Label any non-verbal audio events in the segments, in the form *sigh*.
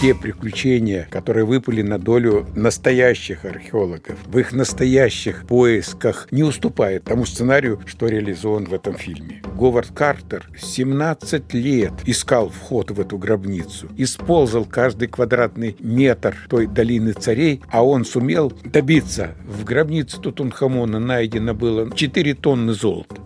Те приключения, которые выпали на долю настоящих археологов, в их настоящих поисках не уступает тому сценарию, что реализован в этом фильме. Говард Картер 17 лет искал вход в эту гробницу, использовал каждый квадратный метр той долины царей, а он сумел добиться. В гробнице Тутанхамона найдено было 4 тонны золота.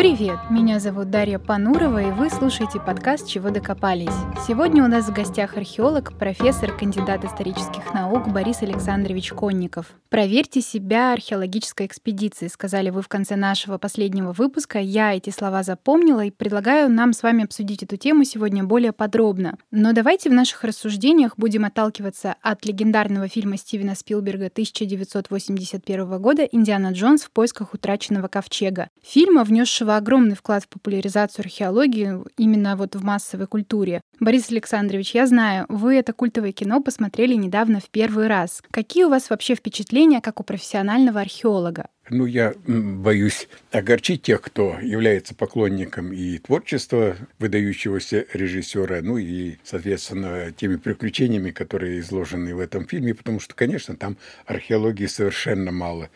Привет, меня зовут Дарья Панурова, и вы слушаете подкаст «Чего докопались». Сегодня у нас в гостях археолог, профессор, кандидат исторических наук Борис Александрович Конников. «Проверьте себя археологической экспедиции», сказали вы в конце нашего последнего выпуска. Я эти слова запомнила и предлагаю нам с вами обсудить эту тему сегодня более подробно. Но давайте в наших рассуждениях будем отталкиваться от легендарного фильма Стивена Спилберга 1981 года «Индиана Джонс в поисках утраченного ковчега». Фильма, внесшего внесла огромный вклад в популяризацию археологии именно вот в массовой культуре. Борис Александрович, я знаю, вы это культовое кино посмотрели недавно в первый раз. Какие у вас вообще впечатления, как у профессионального археолога? Ну, я боюсь огорчить тех, кто является поклонником и творчества выдающегося режиссера, ну и, соответственно, теми приключениями, которые изложены в этом фильме, потому что, конечно, там археологии совершенно мало.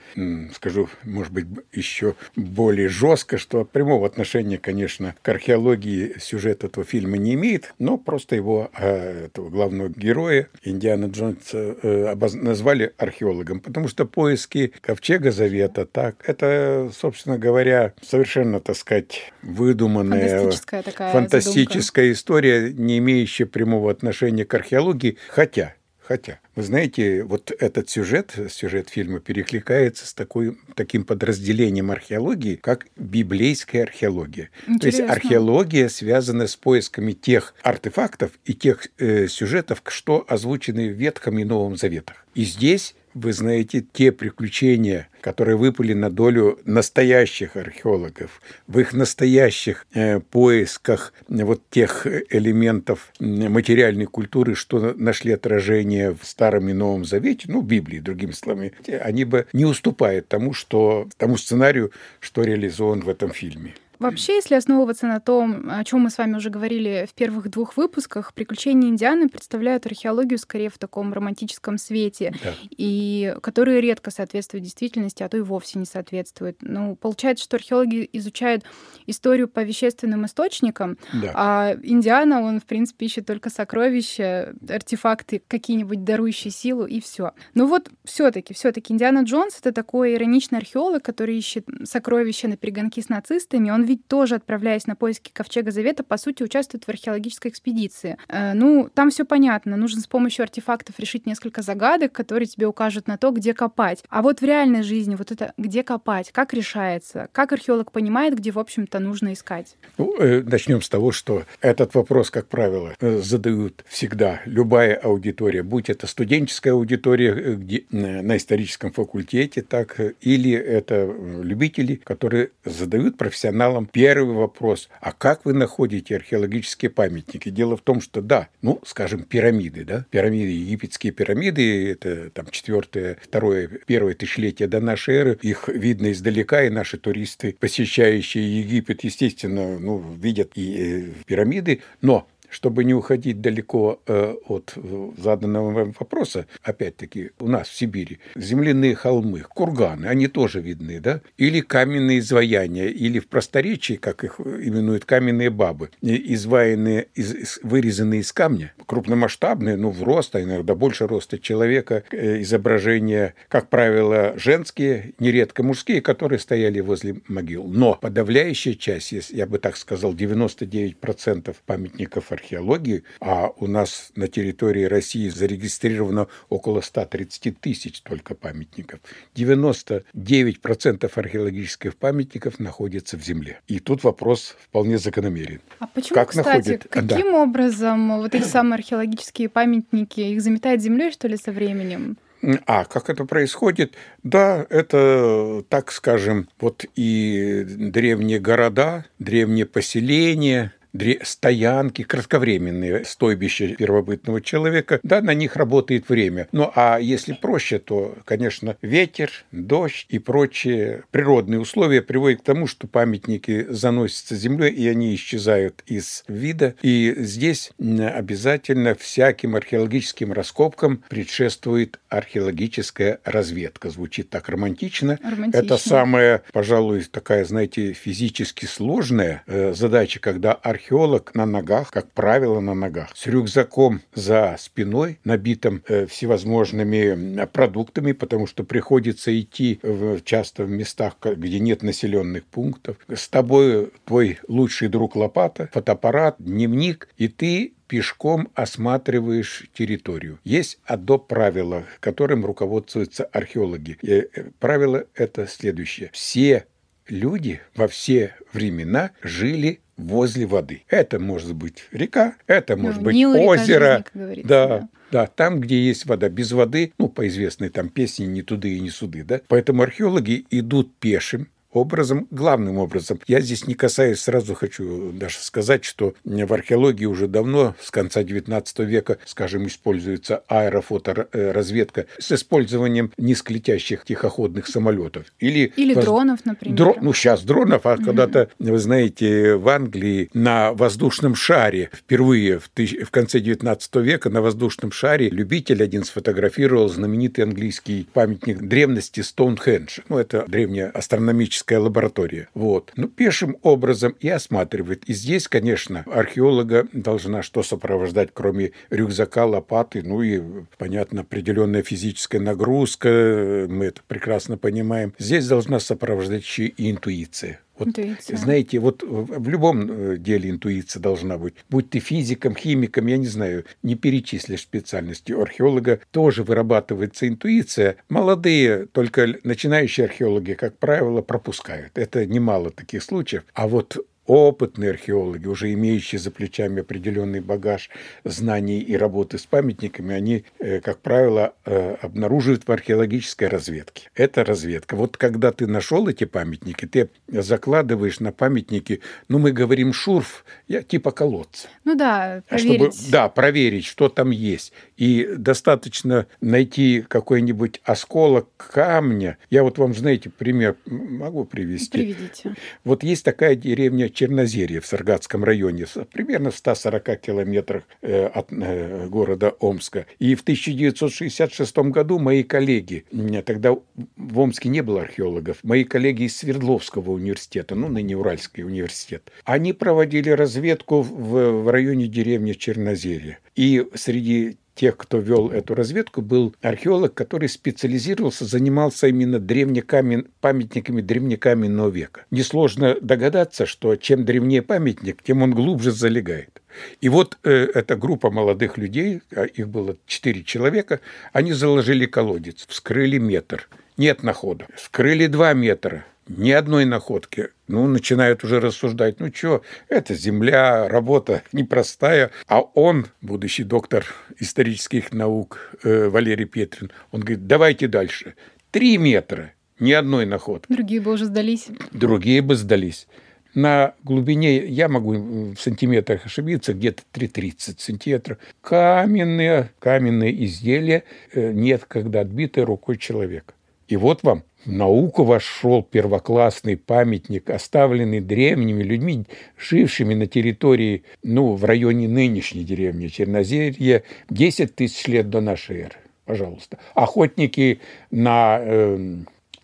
Скажу, может быть, еще более жестко, что прямого отношения, конечно, к археологии сюжет этого фильма не имеет, но просто его, а, этого главного героя, Индиана Джонса, э, назвали археологом, потому что поиски Ковчега Завета так. Это, собственно говоря, совершенно, так сказать, выдуманная фантастическая, такая фантастическая история, не имеющая прямого отношения к археологии, хотя Хотя, вы знаете, вот этот сюжет, сюжет фильма перекликается с такой, таким подразделением археологии, как библейская археология. Интересно. То есть археология связана с поисками тех артефактов и тех э, сюжетов, что озвучены в Ветхом и Новом Заветах. И здесь вы знаете, те приключения, которые выпали на долю настоящих археологов, в их настоящих э, поисках вот тех элементов материальной культуры, что нашли отражение в Старом и Новом Завете, ну, в Библии, другими словами, они бы не уступают тому, что, тому сценарию, что реализован в этом фильме. Вообще, если основываться на том, о чем мы с вами уже говорили в первых двух выпусках, приключения Индианы представляют археологию скорее в таком романтическом свете, да. и которые редко соответствуют действительности, а то и вовсе не соответствуют. Ну, получается, что археологи изучают историю по вещественным источникам, да. а Индиана, он, в принципе, ищет только сокровища, артефакты, какие-нибудь дарующие силу, и все. Но вот все-таки, все-таки Индиана Джонс это такой ироничный археолог, который ищет сокровища на перегонки с нацистами. Он ведь тоже, отправляясь на поиски Ковчега Завета, по сути, участвует в археологической экспедиции. Э, ну, там все понятно. Нужно с помощью артефактов решить несколько загадок, которые тебе укажут на то, где копать. А вот в реальной жизни вот это где копать, как решается, как археолог понимает, где, в общем-то, нужно искать? Ну, э, начнем с того, что этот вопрос, как правило, э, задают всегда любая аудитория, будь это студенческая аудитория где, на историческом факультете, так или это любители, которые задают профессионалам материалам. Первый вопрос, а как вы находите археологические памятники? Дело в том, что да, ну, скажем, пирамиды, да, пирамиды, египетские пирамиды, это там четвертое, второе, первое тысячелетие до нашей эры, их видно издалека, и наши туристы, посещающие Египет, естественно, ну, видят и э, пирамиды, но чтобы не уходить далеко э, от заданного вопроса, опять-таки, у нас в Сибири земляные холмы, курганы, они тоже видны, да? Или каменные изваяния, или в просторечии, как их именуют, каменные бабы, изваянные, из, вырезанные из камня, крупномасштабные, ну, в рост, а иногда больше роста человека, э, изображения, как правило, женские, нередко мужские, которые стояли возле могил. Но подавляющая часть, я бы так сказал, 99% памятников археологии археологии, а у нас на территории России зарегистрировано около 130 тысяч только памятников. 99% археологических памятников находятся в земле. И тут вопрос вполне закономерен. А почему, как кстати, находит... каким да. образом вот эти самые археологические памятники, их заметает землей, что ли, со временем? А как это происходит? Да, это, так скажем, вот и древние города, древние поселения, стоянки, кратковременные стойбища первобытного человека, да, на них работает время. Ну, а если проще, то, конечно, ветер, дождь и прочие природные условия приводят к тому, что памятники заносятся землей, и они исчезают из вида. И здесь обязательно всяким археологическим раскопкам предшествует археологическая разведка. Звучит так романтично. романтично. Это самая, пожалуй, такая, знаете, физически сложная э, задача, когда археолог на ногах, как правило, на ногах, с рюкзаком за спиной, набитым э, всевозможными продуктами, потому что приходится идти в, часто в местах, где нет населенных пунктов. С тобой твой лучший друг лопата, фотоаппарат, дневник, и ты пешком осматриваешь территорию. Есть одно правило, которым руководствуются археологи. И э, правило это следующее. Все люди во все времена жили возле воды. Это может быть река, это может ну, быть Нил, озеро. Жизни, да, да. Да, там, где есть вода. Без воды, ну, по известной там песне «Не туды и не суды», да. Поэтому археологи идут пешим, образом, главным образом. Я здесь не касаюсь, сразу хочу даже сказать, что в археологии уже давно, с конца XIX века, скажем, используется аэрофоторазведка с использованием низколетящих тихоходных самолетов. Или, Или воз... дронов, например. Дро... Ну, сейчас дронов, а mm когда-то, вы знаете, в Англии на воздушном шаре впервые в, тысяч... в конце XIX века на воздушном шаре любитель один сфотографировал знаменитый английский памятник древности Стоунхендж. Ну, это древняя астрономическая химическая лаборатория. Вот. Ну, пешим образом и осматривает. И здесь, конечно, археолога должна что сопровождать, кроме рюкзака, лопаты, ну и, понятно, определенная физическая нагрузка, мы это прекрасно понимаем. Здесь должна сопровождать еще и интуиция. Вот, интуиция. Знаете, вот в любом э, деле интуиция должна быть. Будь ты физиком, химиком, я не знаю, не перечислишь специальности. У археолога тоже вырабатывается интуиция. Молодые, только начинающие археологи, как правило, пропускают. Это немало таких случаев. А вот опытные археологи, уже имеющие за плечами определенный багаж знаний и работы с памятниками, они, э, как правило, э, обнаруживают в археологической разведке. Это разведка. Вот когда ты нашел эти памятники, ты закладываешь на памятники, ну, мы говорим шурф, я, типа колодца. Ну да, проверить. Чтобы, да, проверить, что там есть. И достаточно найти какой-нибудь осколок камня. Я вот вам, знаете, пример могу привести. Приведите. Вот есть такая деревня Чернозерье в Саргатском районе, примерно в 140 километрах э, от э, города Омска. И в 1966 году мои коллеги, тогда в Омске не было археологов, мои коллеги из Свердловского университета, ну, ныне Уральский университет, они проводили разведку в, в районе деревни Чернозерье. И среди тех, кто вел эту разведку, был археолог, который специализировался, занимался именно древнекамен... памятниками древнекаменного века. Несложно догадаться, что чем древнее памятник, тем он глубже залегает. И вот э, эта группа молодых людей, а их было четыре человека, они заложили колодец, вскрыли метр, нет находа, вскрыли два метра, ни одной находки. Ну, начинают уже рассуждать, ну что, это земля, работа *laughs* непростая. А он, будущий доктор исторических наук э, Валерий Петрин, он говорит, давайте дальше. Три метра, ни одной находки. Другие бы уже сдались. Другие бы сдались. На глубине, я могу в сантиметрах ошибиться, где-то 3,30 сантиметров. Каменные, каменные изделия э, нет, когда отбитые рукой человека. И вот вам в науку вошел первоклассный памятник, оставленный древними людьми, жившими на территории, ну, в районе нынешней деревни Чернозерье, 10 тысяч лет до нашей эры. Пожалуйста. Охотники на э,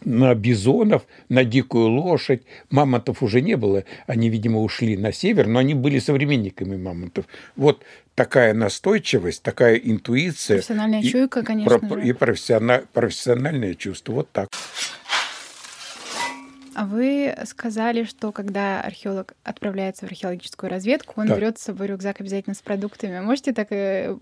на бизонов, на дикую лошадь. Мамонтов уже не было, они, видимо, ушли на север, но они были современниками мамонтов. Вот такая настойчивость, такая интуиция. Профессиональная и, чуйка, конечно. Про, и профессиональ, профессиональное чувство. Вот так. А вы сказали, что когда археолог отправляется в археологическую разведку, он да. берет с собой рюкзак обязательно с продуктами. Можете так э,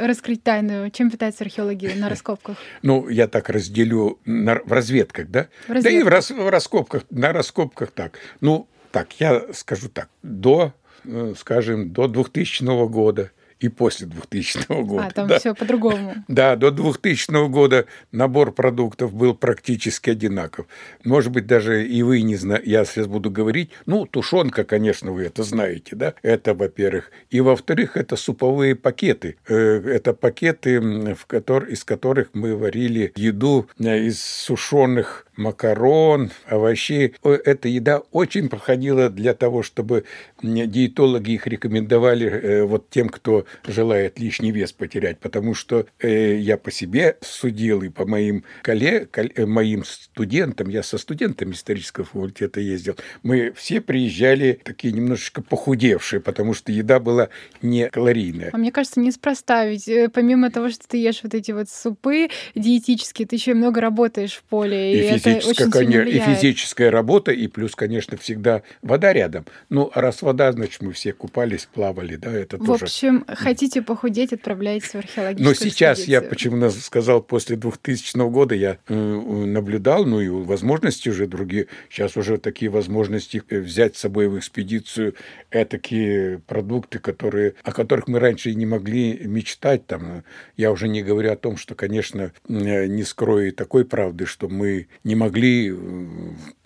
раскрыть тайну, чем питаются археологи на раскопках? *laughs* Ну, я так разделю на, в разведках, да? В разведках. Да и в, рас, в раскопках, на раскопках так. Ну, так, я скажу так, до, э, скажем, до 2000 года и после 2000 года. А, там да. все по-другому. *laughs* Да, до 2000 года набор продуктов был практически одинаков. Может быть, даже и вы не знаете, я сейчас буду говорить, ну, тушенка, конечно, вы это знаете, да, это, во-первых. И, во-вторых, это суповые пакеты. Э, это пакеты, в котор... из которых мы варили еду э, из сушеных макарон, овощей. Эта еда очень проходила для того, чтобы диетологи их рекомендовали э, вот тем, кто желает лишний вес потерять, потому что э, я по себе судил и по моим коллег, э, моим студентам, я со студентами исторического факультета ездил, мы все приезжали такие немножечко похудевшие, потому что еда была не калорийная. А мне кажется, неспроста, ведь помимо того, что ты ешь вот эти вот супы диетические, ты еще и много работаешь в поле, и, и это физическая, конечно, и физическая работа, и плюс, конечно, всегда вода рядом. Ну, а раз вода, значит, мы все купались, плавали, да, это в тоже... В общем, хотите похудеть, отправляйтесь в археологическую Но сейчас экспедицию. я почему сказал, после 2000 года я э, наблюдал, ну и возможности уже другие, сейчас уже такие возможности э, взять с собой в экспедицию такие продукты, которые, о которых мы раньше и не могли мечтать. Там, я уже не говорю о том, что, конечно, э, не скрою такой правды, что мы не могли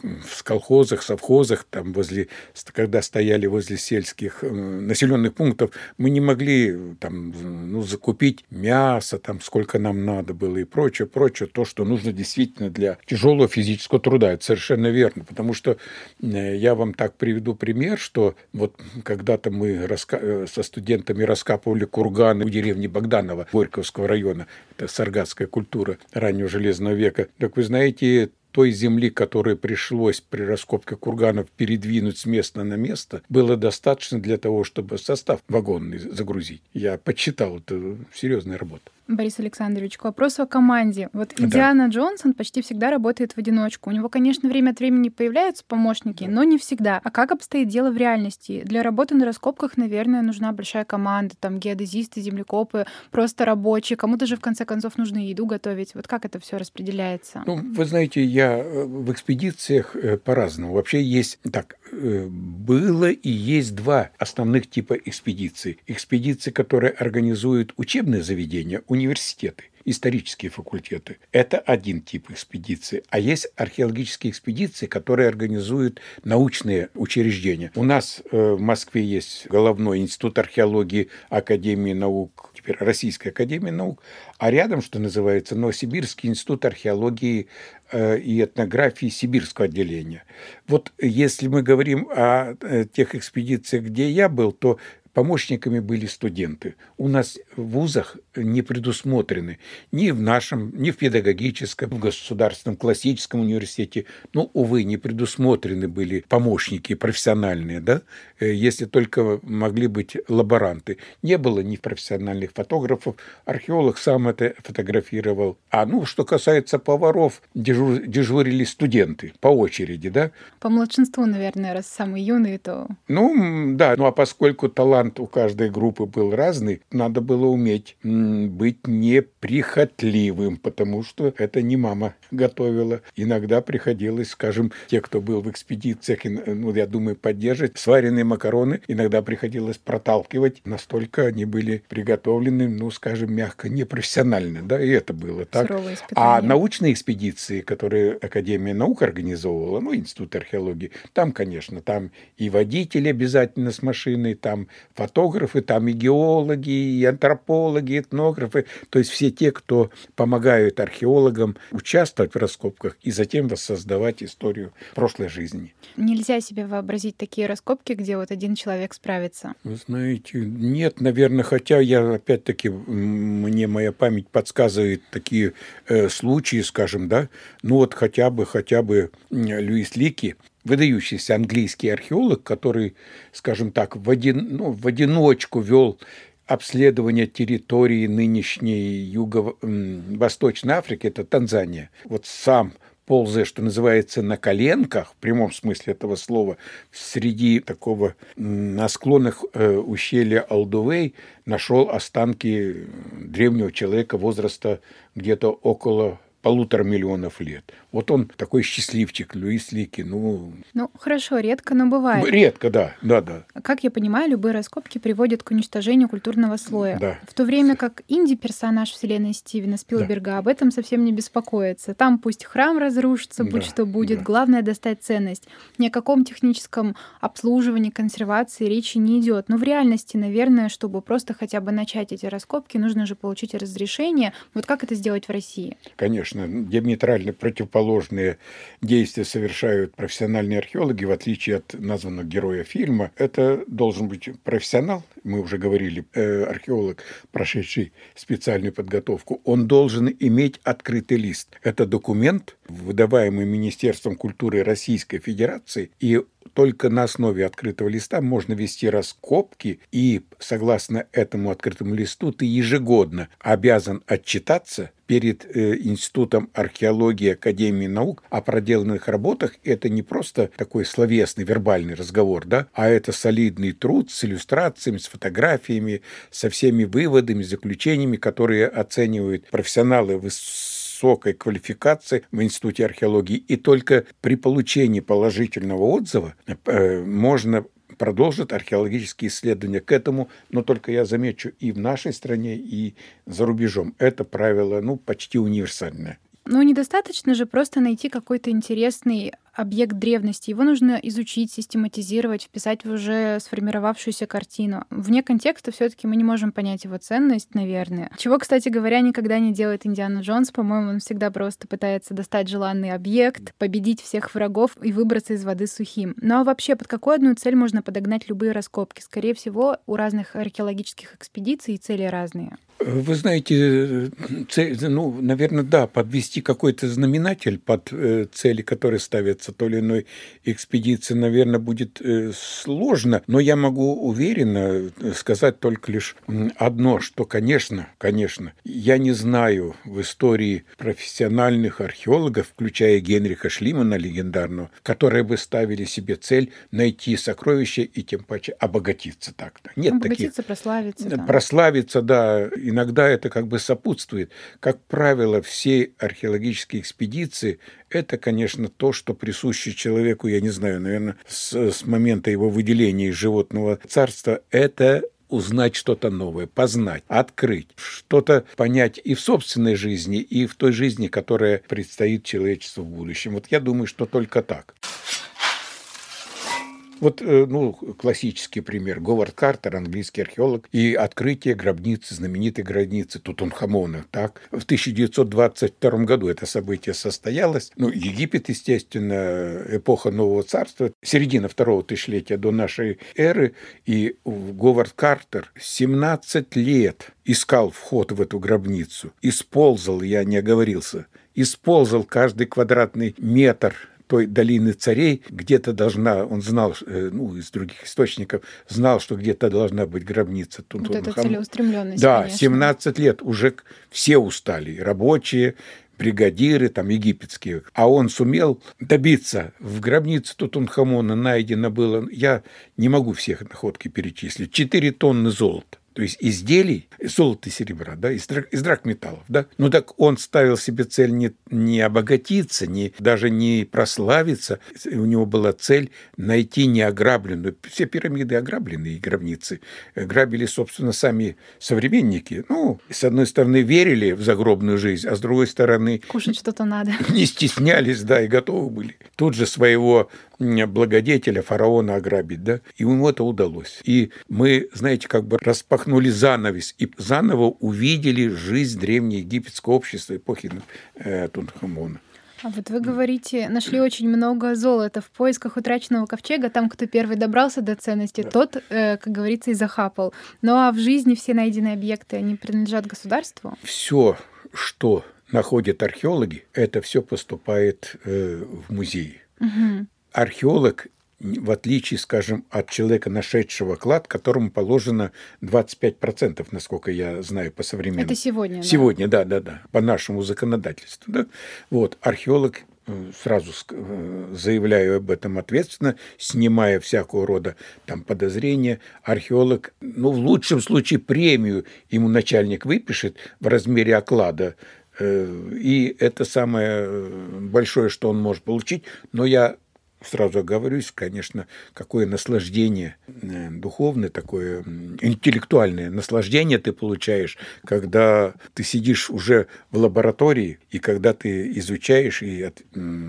в колхозах, совхозах, там возле, когда стояли возле сельских э, населенных пунктов, мы не могли там, ну, закупить мясо, там, сколько нам надо было и прочее, прочее, то, что нужно действительно для тяжелого физического труда. Это совершенно верно, потому что э, я вам так приведу пример, что вот когда-то мы раска... Э, со студентами раскапывали курганы у деревни Богданова Горьковского района, это саргатская культура раннего железного века. Так вы знаете, той земли, которую пришлось при раскопке курганов передвинуть с места на место, было достаточно для того, чтобы состав вагонный загрузить. Я подсчитал, это серьезная работа. Борис Александрович, к вопросу о команде. Вот Индиана да. Джонсон почти всегда работает в одиночку. У него, конечно, время от времени появляются помощники, но не всегда. А как обстоит дело в реальности? Для работы на раскопках, наверное, нужна большая команда, там геодезисты, землекопы, просто рабочие. Кому-то же, в конце концов, нужно еду готовить. Вот как это все распределяется? Ну, вы знаете, я э, в экспедициях э, по-разному. Вообще есть так, э, было и есть два основных типа экспедиций. Экспедиции, которые организуют учебные заведения, университеты, исторические факультеты. Это один тип экспедиции. А есть археологические экспедиции, которые организуют научные учреждения. У нас э, в Москве есть головной институт археологии Академии наук, теперь Российская Академия наук, а рядом, что называется, Новосибирский институт археологии э, и этнографии Сибирского отделения. Вот если мы говорим о э, тех экспедициях, где я был, то помощниками были студенты. У нас в вузах не предусмотрены ни в нашем, ни в педагогическом, в государственном классическом университете, ну, увы, не предусмотрены были помощники профессиональные, да, э, если только могли быть лаборанты. Не было ни профессиональных фотографов, археолог сам это фотографировал. А ну, что касается поваров, дежур, дежурили студенты по очереди, да. По младшинству, наверное, раз самые юные, то... Ну, да, ну а поскольку талант талант у каждой группы был разный, надо было уметь быть неприхотливым, потому что это не мама готовила. Иногда приходилось, скажем, те, кто был в экспедициях, ну, я думаю, поддерживать сваренные макароны, иногда приходилось проталкивать. Настолько они были приготовлены, ну, скажем, мягко, непрофессионально, да, и это было так. А научные экспедиции, которые Академия наук организовывала, ну, Институт археологии, там, конечно, там и водители обязательно с машиной, там фотографы, там и геологи, и антропологи, этнографы, то есть все те, кто помогают археологам участвовать в раскопках и затем воссоздавать историю прошлой жизни. Нельзя себе вообразить такие раскопки, где вот один человек справится. Вы знаете, нет, наверное, хотя я опять-таки, мне моя память подсказывает такие э, случаи, скажем, да, ну вот хотя бы, хотя бы Льюис Лики, выдающийся английский археолог, который, скажем так, в, один, ну, в одиночку вел обследование территории нынешней Юго-Восточной Африки, это Танзания. Вот сам ползая, что называется, на коленках, в прямом смысле этого слова, среди такого на склонах э, ущелья Алдувей нашел останки древнего человека возраста где-то около полутора миллионов лет. Вот он такой счастливчик, Луис Лики. Ну, ну хорошо, редко, но бывает. Редко, да, да, да. Как я понимаю, любые раскопки приводят к уничтожению культурного слоя. Да. В то время как инди-персонаж вселенной Стивена Спилберга да. об этом совсем не беспокоится. Там пусть храм разрушится, будь да, что будет, да. главное достать ценность. Ни о каком техническом обслуживании, консервации речи не идет. Но в реальности, наверное, чтобы просто хотя бы начать эти раскопки, нужно же получить разрешение. Вот как это сделать в России? Конечно, диаметрально противоположные действия совершают профессиональные археологи, в отличие от названного героя фильма. Это должен быть профессионал, мы уже говорили, э, археолог, прошедший специальную подготовку. Он должен иметь открытый лист. Это документ, выдаваемый Министерством культуры Российской Федерации, и только на основе открытого листа можно вести раскопки, и согласно этому открытому листу ты ежегодно обязан отчитаться перед э, Институтом археологии Академии наук о проделанных работах. Это не просто такой словесный, вербальный разговор, да, а это солидный труд с иллюстрациями, с фотографиями, со всеми выводами, заключениями, которые оценивают профессионалы высокой квалификации в Институте археологии. И только при получении положительного отзыва э, можно продолжит археологические исследования к этому, но только я замечу и в нашей стране, и за рубежом. Это правило ну, почти универсальное. Ну, недостаточно же просто найти какой-то интересный объект древности. Его нужно изучить, систематизировать, вписать в уже сформировавшуюся картину. Вне контекста все таки мы не можем понять его ценность, наверное. Чего, кстати говоря, никогда не делает Индиана Джонс. По-моему, он всегда просто пытается достать желанный объект, победить всех врагов и выбраться из воды сухим. Ну а вообще, под какую одну цель можно подогнать любые раскопки? Скорее всего, у разных археологических экспедиций цели разные. Вы знаете, цель, ну, наверное, да, подвести какой-то знаменатель под э, цели, которые ставятся то или иной экспедиции, наверное, будет э, сложно, но я могу уверенно э, сказать только лишь одно, что, конечно, конечно, я не знаю в истории профессиональных археологов, включая Генриха Шлимана легендарного, которые бы ставили себе цель найти сокровища и тем паче обогатиться так-то. Нет обогатиться, таких. прославиться. Да. Прославиться, да, иногда это как бы сопутствует. Как правило, все археологические экспедиции – это, конечно, то, что присуще человеку, я не знаю, наверное, с, с момента его выделения из животного царства, это узнать что-то новое, познать, открыть, что-то понять и в собственной жизни, и в той жизни, которая предстоит человечеству в будущем. Вот я думаю, что только так. Вот, э, ну, классический пример. Говард Картер, английский археолог, и открытие гробницы, знаменитой гробницы Тутанхамона. Так? В 1922 году это событие состоялось. Ну, Египет, естественно, эпоха Нового Царства, середина второго тысячелетия до нашей эры, и Говард Картер 17 лет искал вход в эту гробницу. Исползал, я не оговорился, исползал каждый квадратный метр той долины царей где-то должна, он знал, э, ну, из других источников, знал, что где-то должна быть гробница Тунтунхам. Вот это целеустремленность, Да, конечно. 17 лет уже все устали, рабочие, бригадиры там египетские. А он сумел добиться. В гробнице Тутанхамона найдено было, я не могу всех находки перечислить, 4 тонны золота то есть изделий золота и серебра, да, из, из драгметаллов, да. Ну так он ставил себе цель не, не обогатиться, не, даже не прославиться. У него была цель найти неограбленную. Все пирамиды ограбленные, гробницы. Грабили, собственно, сами современники. Ну, с одной стороны, верили в загробную жизнь, а с другой стороны... Кушать что-то надо. *laughs* Не стеснялись, да, и готовы были. Тут же своего благодетеля, фараона ограбить, да, и ему это удалось. И мы, знаете, как бы распахнули занавес и заново увидели жизнь древнеегипетского общества эпохи э, Тунхамона. А вот вы говорите, нашли очень много золота в поисках утраченного ковчега. Там, кто первый добрался до ценности, да. тот, э, как говорится, и захапал. Ну а в жизни все найденные объекты, они принадлежат государству? Все, что находят археологи, это все поступает э, в музей. Угу археолог в отличие, скажем, от человека, нашедшего клад, которому положено 25%, насколько я знаю по современному. Это сегодня, Сегодня, да, да, да, по нашему законодательству. Да? Вот, археолог э, сразу э, заявляю об этом ответственно, снимая всякого рода там подозрения, археолог, ну, в лучшем случае премию ему начальник выпишет в размере оклада И это самое большое, что он может получить. Но я сразу оговорюсь, конечно, какое наслаждение э, духовное, такое интеллектуальное наслаждение ты получаешь, когда ты сидишь уже в лаборатории, и когда ты изучаешь и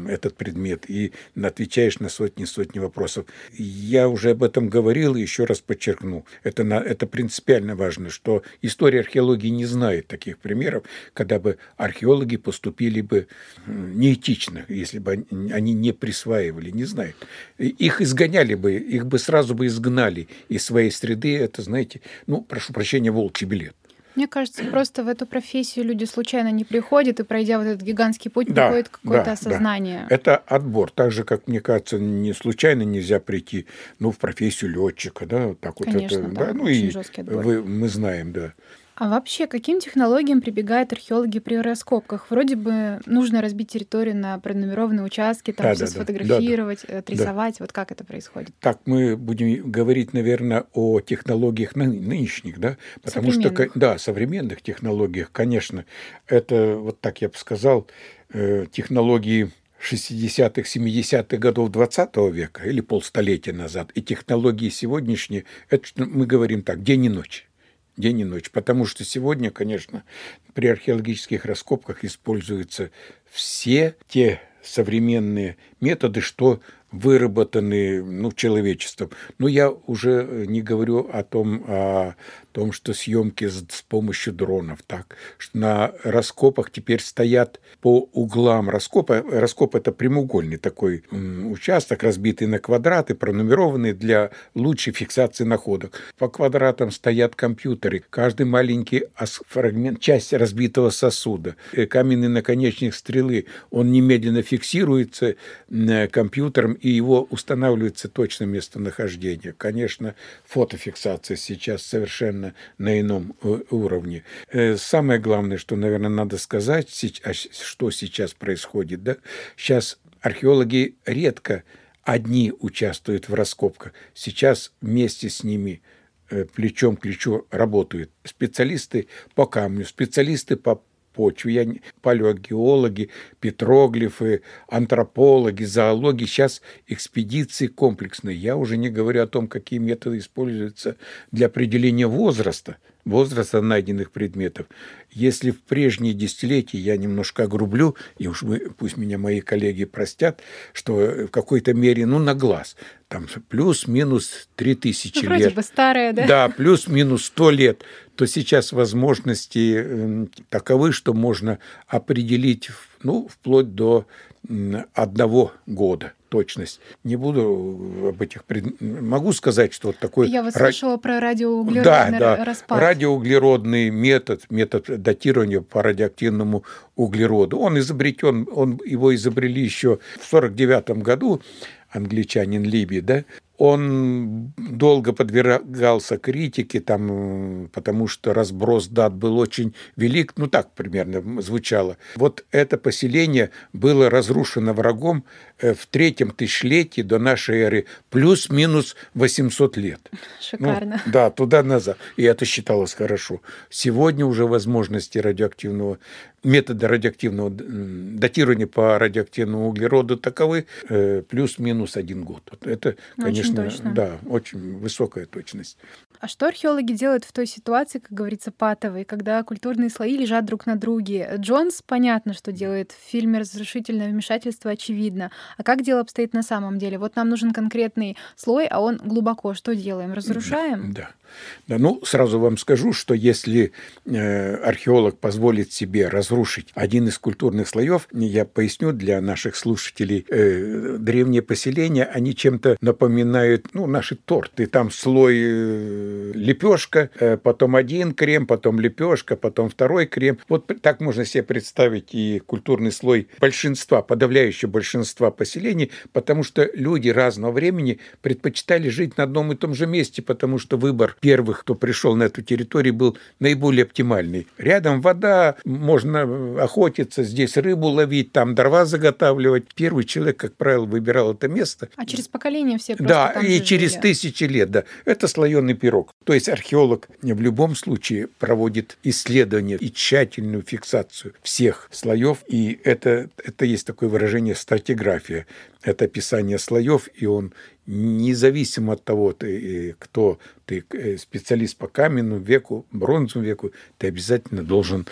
этот предмет, и отвечаешь на сотни-сотни вопросов. Я уже об этом говорил и еще раз подчеркну. Это, на, это принципиально важно, что история археологии не знает таких примеров, когда бы археологи поступили бы неэтично, если бы они не присваивали, не знает. Их изгоняли бы, их бы сразу бы изгнали из своей среды. Это, знаете, ну, прошу прощения, волчий билет. Мне кажется, просто в эту профессию люди случайно не приходят, и пройдя вот этот гигантский путь, да, приходит какое-то да, осознание. Да. Это отбор. Так же, как, мне кажется, не случайно нельзя прийти ну, в профессию летчика. Да, так вот Конечно, это, да, да, ну и вы, мы знаем, да. А вообще, каким технологиям прибегают археологи при раскопках? Вроде бы нужно разбить территорию на пронумерованные участки, там да, все да, сфотографировать, да, отрисовать. Да. Вот как это происходит? Так, мы будем говорить, наверное, о технологиях нынешних, да? Потому что, да, современных технологиях, конечно. Это, вот так я бы сказал, э, технологии 60-х, 70-х годов 20 века или полстолетия назад, и технологии сегодняшние, это мы говорим так, день и ночь день и ночь. Потому что сегодня, конечно, при археологических раскопках используются все те современные методы, что выработаны ну, человечеством. Но я уже не говорю о том, о том, что съемки с, с помощью дронов, так, что на раскопах теперь стоят по углам раскопа. Раскоп – это прямоугольный такой участок, разбитый на квадраты, пронумерованный для лучшей фиксации находок. По квадратам стоят компьютеры. Каждый маленький фрагмент, часть разбитого сосуда, э, каменный наконечник стрелы, он немедленно фиксируется э, компьютером, и его устанавливается точное местонахождение. Конечно, фотофиксация сейчас совершенно на ином э, уровне. Э, самое главное, что, наверное, надо сказать, а что сейчас происходит. Да? Сейчас археологи редко одни участвуют в раскопках. Сейчас вместе с ними э, плечом к плечу работают специалисты по камню, специалисты по почву. Я, палеогеологи, петроглифы, антропологи, зоологи. Сейчас экспедиции комплексные. Я уже не говорю о том, какие методы используются для определения возраста возраста найденных предметов. Если в прежние десятилетия я немножко огрублю, и уж мы, пусть меня мои коллеги простят, что в какой-то мере, ну, на глаз, там плюс-минус 3000 ну, лет. бы старая, да? Да, плюс-минус 100 лет, то сейчас возможности эм, таковы, что можно определить, ну, вплоть до одного года точность. Не буду об этих... Пред... Могу сказать, что вот такой... Я вот слышала про радиоуглеродный да, да. распад. Радиоуглеродный метод, метод датирования по радиоактивному углероду. Он изобретен, он, его изобрели еще в 49 году англичанин Либи, да, он долго подвергался критике, там, потому что разброс дат был очень велик, ну так примерно звучало. Вот это поселение было разрушено врагом э, в третьем тысячелетии до нашей эры, плюс-минус 800 лет. Шикарно. Ну, да, туда-назад. И это считалось хорошо. Сегодня уже возможности радиоактивного методы радиоактивного датирования по радиоактивному углероду таковы э, плюс-минус один год. Это, конечно, очень точно. да, очень высокая точность. А что археологи делают в той ситуации, как говорится, патовой, когда культурные слои лежат друг на друге? Джонс, понятно, что делает. В фильме «Разрушительное вмешательство» очевидно. А как дело обстоит на самом деле? Вот нам нужен конкретный слой, а он глубоко. Что делаем? Разрушаем? Да. Да, ну, сразу вам скажу, что если э, археолог позволит себе разрушить один из культурных слоев, я поясню для наших слушателей, э, древние поселения, они чем-то напоминают, ну, наши торты. Там слой э, лепешка, э, потом один крем, потом лепешка, потом второй крем. Вот так можно себе представить и культурный слой большинства, подавляющего большинства поселений, потому что люди разного времени предпочитали жить на одном и том же месте, потому что выбор первых, кто пришел на эту территорию, был наиболее оптимальный. Рядом вода, можно охотиться, здесь рыбу ловить, там дрова заготавливать. Первый человек, как правило, выбирал это место. А через поколение все Да, и же через жили. тысячи лет, да. Это слоеный пирог. То есть археолог в любом случае проводит исследование и тщательную фиксацию всех слоев. И это, это есть такое выражение стратиграфия. Это описание слоев, и он независимо от того, ты, э, кто ты э, специалист по каменному веку, бронзовому веку, ты обязательно должен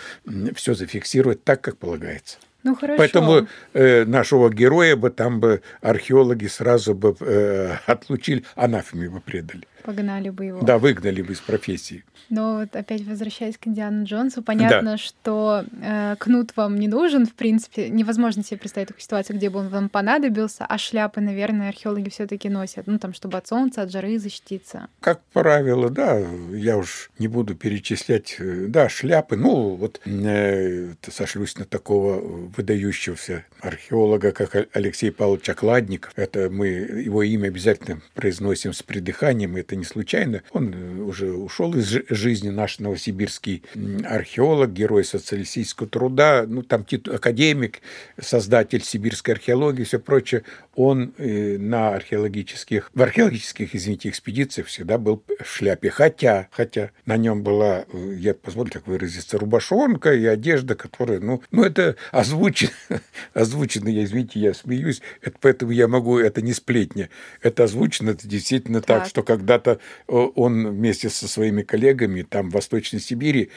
все зафиксировать так, как полагается. Ну хорошо. Поэтому э, нашего героя бы там бы археологи сразу бы э, отлучили, анафеме бы предали. Погнали бы его. Да, выгнали бы из профессии. Но вот опять возвращаясь к Индиану Джонсу, понятно, да. что э, кнут вам не нужен, в принципе, невозможно себе представить такую ситуацию, где бы он вам понадобился, а шляпы, наверное, археологи все таки носят, ну там, чтобы от солнца, от жары защититься. Как правило, да, я уж не буду перечислять, э, да, шляпы, ну вот э, сошлюсь на такого выдающегося археолога, как Алексей Павлович Окладников, это мы, его имя обязательно произносим с придыханием, это не случайно, он э, уже ушел из жизни наш новосибирский археолог, герой социалистического труда, ну, там академик, создатель сибирской археологии и все прочее, он э, на археологических, в археологических, извините, экспедициях всегда был в шляпе. Хотя, хотя на нем была, э, я позволю так выразиться, рубашонка и одежда, которая, ну, ну это озвучено, *laughs* озвучено, я, извините, я смеюсь, это, поэтому я могу, это не сплетня, это озвучено, это действительно так, так. что когда-то он вместе со своими коллегами там в Восточной Сибири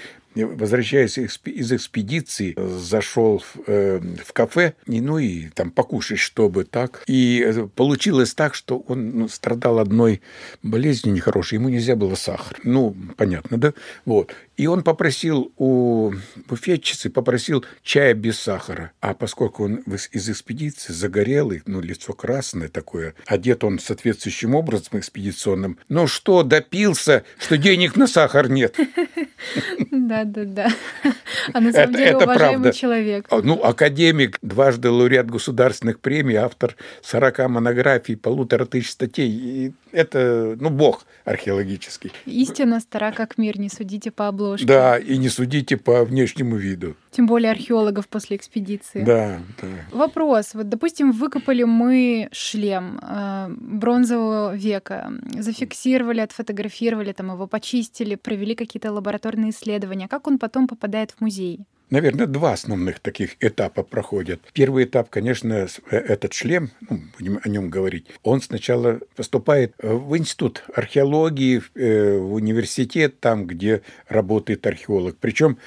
возвращаясь из экспедиции, зашел в, э, в кафе, и, ну и там покушать, чтобы так. И э, получилось так, что он ну, страдал одной болезнью нехорошей, ему нельзя было сахар. Ну, понятно, да? Вот. И он попросил у буфетчицы, попросил чая без сахара. А поскольку он из экспедиции загорелый, ну, лицо красное такое, одет он соответствующим образом экспедиционным, ну что, допился, что денег на сахар нет. *laughs* Да, да, да. *laughs* А на самом это, деле это уважаемый правда. человек. Ну, академик, дважды лауреат государственных премий, автор 40 монографий, полутора тысяч статей. И это, ну, бог археологический. Истина стара как мир, не судите по обложке. Да, и не судите по внешнему виду. Тем более археологов после экспедиции. Да, да. Вопрос. Вот, допустим, выкопали мы шлем э, бронзового века, зафиксировали, отфотографировали, там его почистили, провели какие-то лабораторные исследования. Как он потом попадает в музей? Наверное, два основных таких этапа проходят. Первый этап, конечно, этот шлем, ну, будем о нем говорить, он сначала поступает в институт археологии, в университет, там, где работает археолог. Причем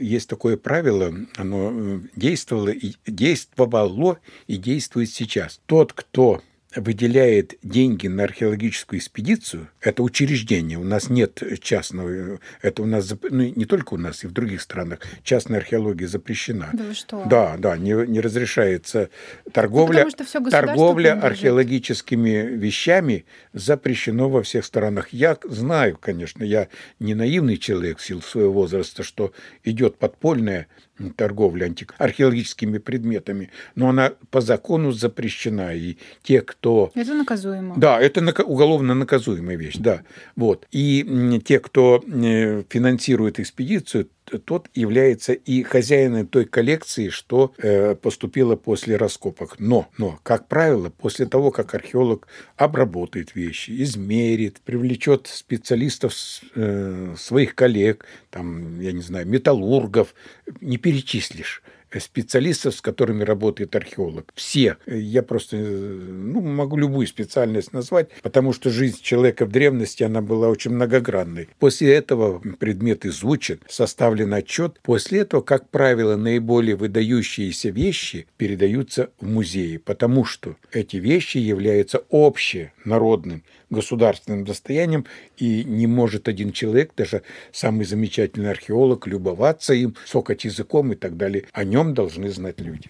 есть такое правило, оно действовало и действовало и действует сейчас. Тот, кто выделяет деньги на археологическую экспедицию, это учреждение, у нас нет частного, это у нас, ну, не только у нас, и в других странах, частная археология запрещена. Да вы что? Да, да, не, не разрешается торговля, ну, что торговля археологическими вещами запрещено во всех странах. Я знаю, конечно, я не наивный человек в силу своего возраста, что идет подпольная торговля антик... археологическими предметами, но она по закону запрещена, и те, кто... Это наказуемо. Да, это уголовно наказуемая вещь, да. Вот. И те, кто э, финансирует экспедицию, тот является и хозяином той коллекции, что э, поступило после раскопок. Но, но, как правило, после того, как археолог обработает вещи, измерит, привлечет специалистов э, своих коллег, там, я не знаю, металлургов, не перечислишь специалистов, с которыми работает археолог. Все. Я просто ну, могу любую специальность назвать, потому что жизнь человека в древности, она была очень многогранной. После этого предмет изучен, составлен отчет. После этого, как правило, наиболее выдающиеся вещи передаются в музеи, потому что эти вещи являются общенародным государственным достоянием, и не может один человек, даже самый замечательный археолог, любоваться им, сокать языком и так далее. О нем должны знать люди.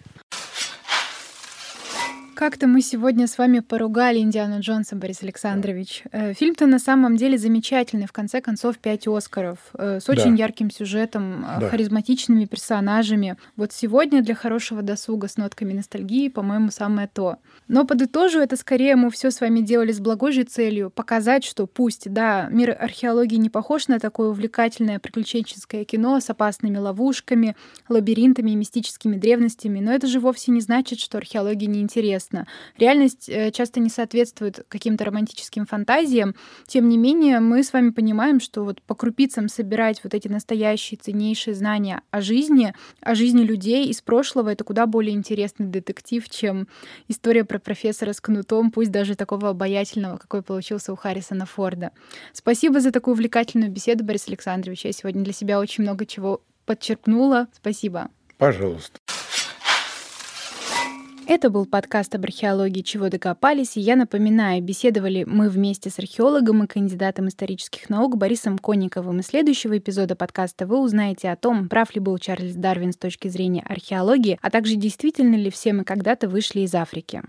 Как-то мы сегодня с вами поругали Индиану Джонса, Борис Александрович. Э, фильм-то на самом деле замечательный. В конце концов, пять Оскаров. Э, с очень да. ярким сюжетом, э, да. харизматичными персонажами. Вот сегодня для хорошего досуга с нотками ностальгии, по-моему, самое то. Но подытожу, это скорее мы все с вами делали с благой же целью. Показать, что пусть, да, мир археологии не похож на такое увлекательное приключенческое кино с опасными ловушками, лабиринтами и мистическими древностями, но это же вовсе не значит, что археология неинтересна интересно. Реальность э, часто не соответствует каким-то романтическим фантазиям. Тем не менее, мы с вами понимаем, что вот по крупицам собирать вот эти настоящие ценнейшие знания о жизни, о жизни людей из прошлого, это куда более интересный детектив, чем история про профессора с кнутом, пусть даже такого обаятельного, какой получился у Харрисона Форда. Спасибо за такую увлекательную беседу, Борис Александрович. Я сегодня для себя очень много чего подчеркнула. Спасибо. Пожалуйста. Это был подкаст об археологии «Чего докопались», и я напоминаю, беседовали мы вместе с археологом и кандидатом исторических наук Борисом Конниковым. Из следующего эпизода подкаста вы узнаете о том, прав ли был Чарльз Дарвин с точки зрения археологии, а также действительно ли все мы когда-то вышли из Африки.